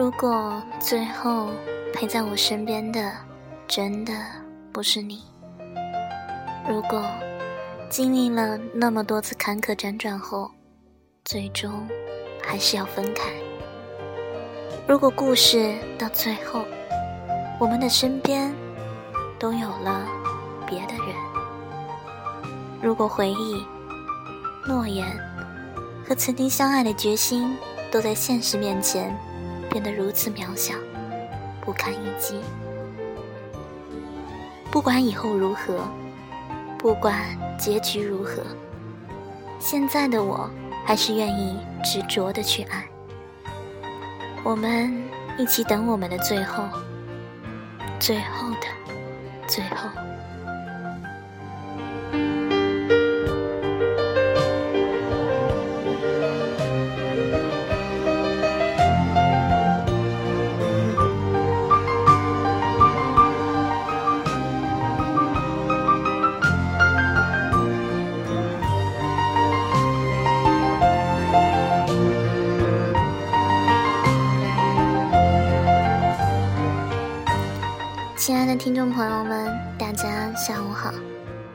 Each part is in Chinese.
如果最后陪在我身边的真的不是你，如果经历了那么多次坎坷辗转后，最终还是要分开，如果故事到最后，我们的身边都有了别的人，如果回忆、诺言和曾经相爱的决心都在现实面前。变得如此渺小，不堪一击。不管以后如何，不管结局如何，现在的我还是愿意执着的去爱。我们一起等我们的最后，最后的最后。亲爱的听众朋友们，大家下午好，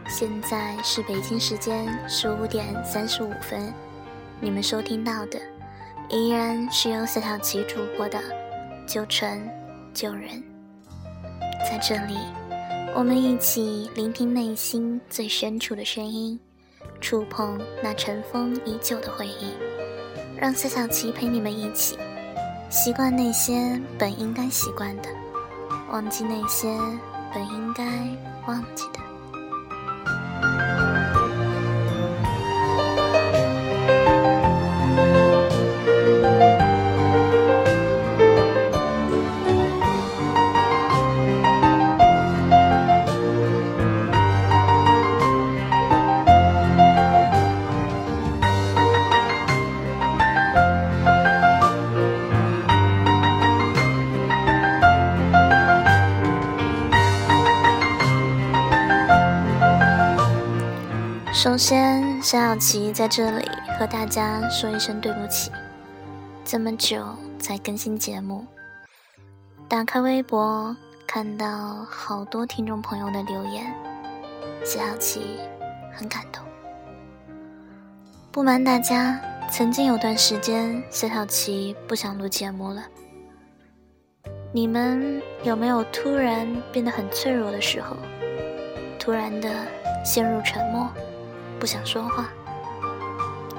现在是北京时间十五点三十五分，你们收听到的依然是由小小琪主播的《旧城旧人》。在这里，我们一起聆听内心最深处的声音，触碰那尘封已久的回忆，让小小琪陪你们一起习惯那些本应该习惯的。忘记那些本应该忘记的。首先，小小琪在这里和大家说一声对不起，这么久才更新节目。打开微博，看到好多听众朋友的留言，小小琪很感动。不瞒大家，曾经有段时间，小小琪不想录节目了。你们有没有突然变得很脆弱的时候？突然的陷入沉默？不想说话，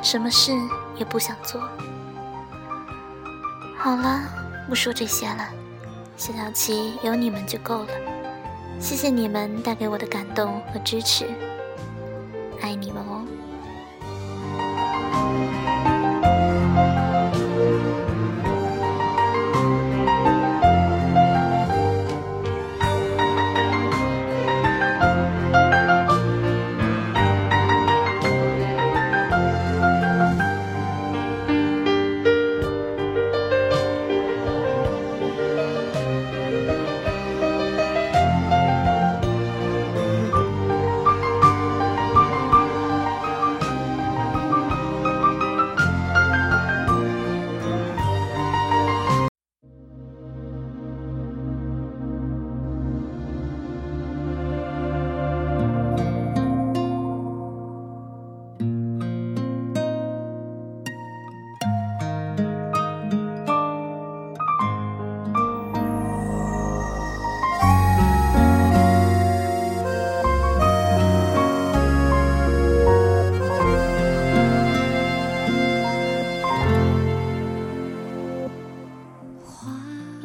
什么事也不想做。好了，不说这些了。小小琪有你们就够了，谢谢你们带给我的感动和支持，爱你们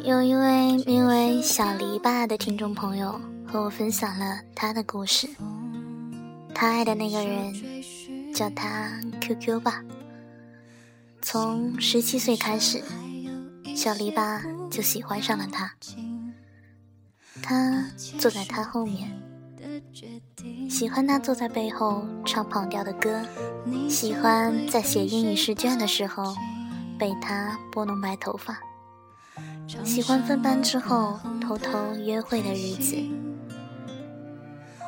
有一位名为小篱笆的听众朋友和我分享了他的故事。他爱的那个人，叫他 QQ 吧。从十七岁开始，小篱笆就喜欢上了他。他坐在他后面，喜欢他坐在背后唱跑调的歌，喜欢在写英语试卷的时候被他拨弄白头发。喜欢分班之后偷偷约会的日子，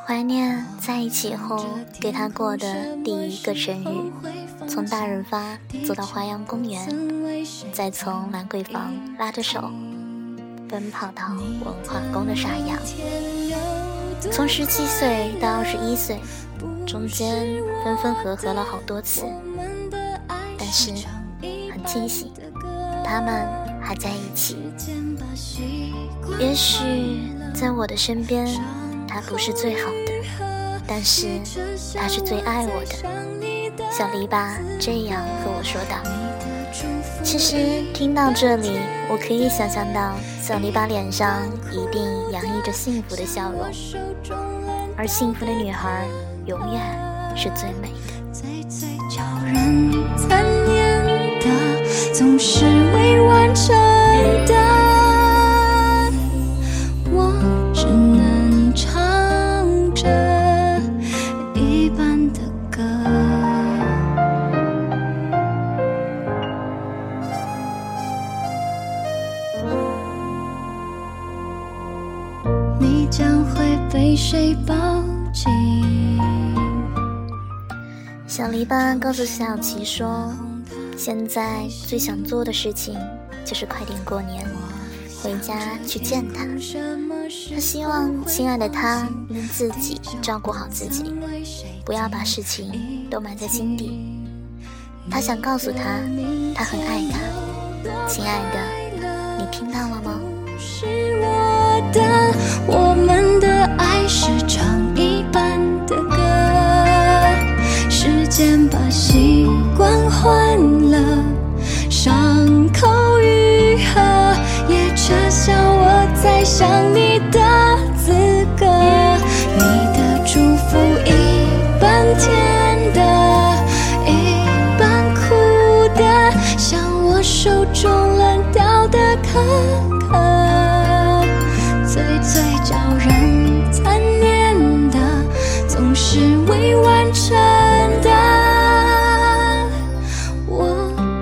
怀念在一起后给他过的第一个生日，从大润发走到华阳公园，再从兰桂坊拉着手奔跑到文化宫的沙哑。从十七岁到二十一岁，中间分分合合了好多次，但是很清醒，他们还在一起。也许在我的身边，他不是最好的，但是他是最爱我的。小篱笆这样和我说道。其实听到这里，我可以想象到小篱笆脸上一定洋溢着幸福的笑容，而幸福的女孩永远是最美的。总是未完成的我只能唱着一半的歌。你将会被谁抱紧？小篱笆告诉小琪说现在最想做的事情就是快点过年，回家去见他。他希望亲爱的他能自己照顾好自己，不要把事情都埋在心底。他想告诉他，他很爱他。亲爱的，你听到了吗？”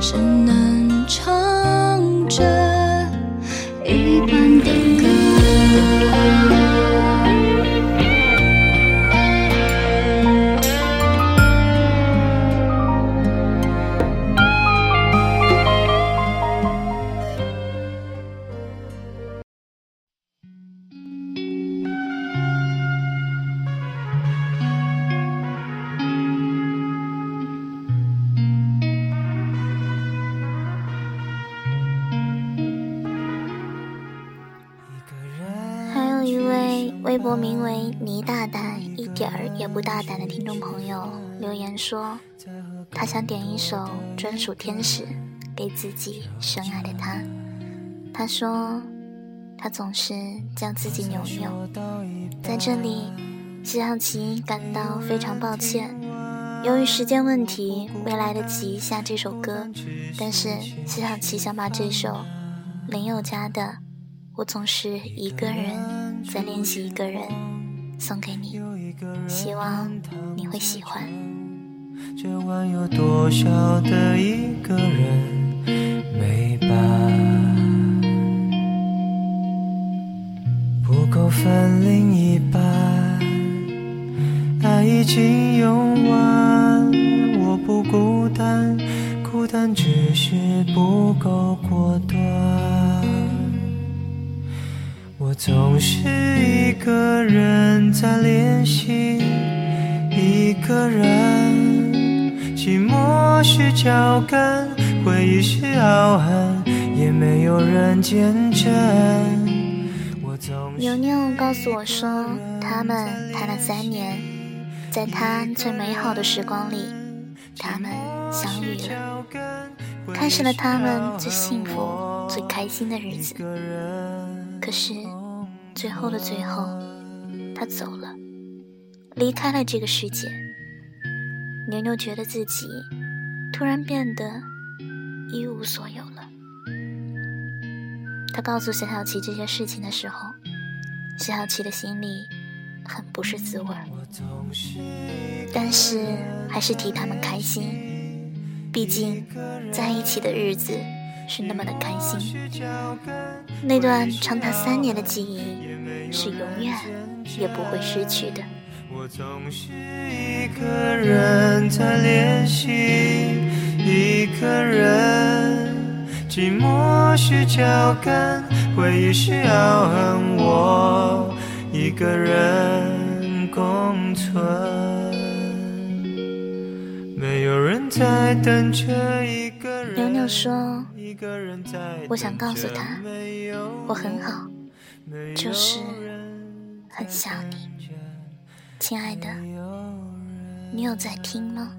只能唱博名为“倪大胆一点儿也不大胆”的听众朋友留言说，他想点一首专属天使给自己深爱的他。他说，他总是将自己牛牛。在这里，谢小琪感到非常抱歉，由于时间问题，没来得及下这首歌。但是谢小琪想把这首林宥嘉的《我总是一个人》。再练习一个人送给你，希望你会喜欢。这晚有多少的一个人没吧？不够分另一半，爱已经用完。我不孤单，孤单只是不够果断。我总是一个人在练习，一个人，寂寞是脚跟，回忆是傲痕，也没有人见证。牛牛告诉我说，他们谈了三年，在他最美好的时光里，他们相遇了，开始了他们最幸福、最开心的日子。可是，最后的最后，他走了，离开了这个世界。牛牛觉得自己突然变得一无所有了。他告诉小小琪这些事情的时候，小小琪的心里很不是滋味但是还是替他们开心，毕竟在一起的日子。是那么的开心，那段长达三年的记忆是永远也不会失去的。我总是一个人在练习，一个人，寂寞是脚跟，回忆是凹痕，我一个人共存。牛牛说一个人在我想告诉他我很好，人就是很想你，亲爱的，你有在听吗？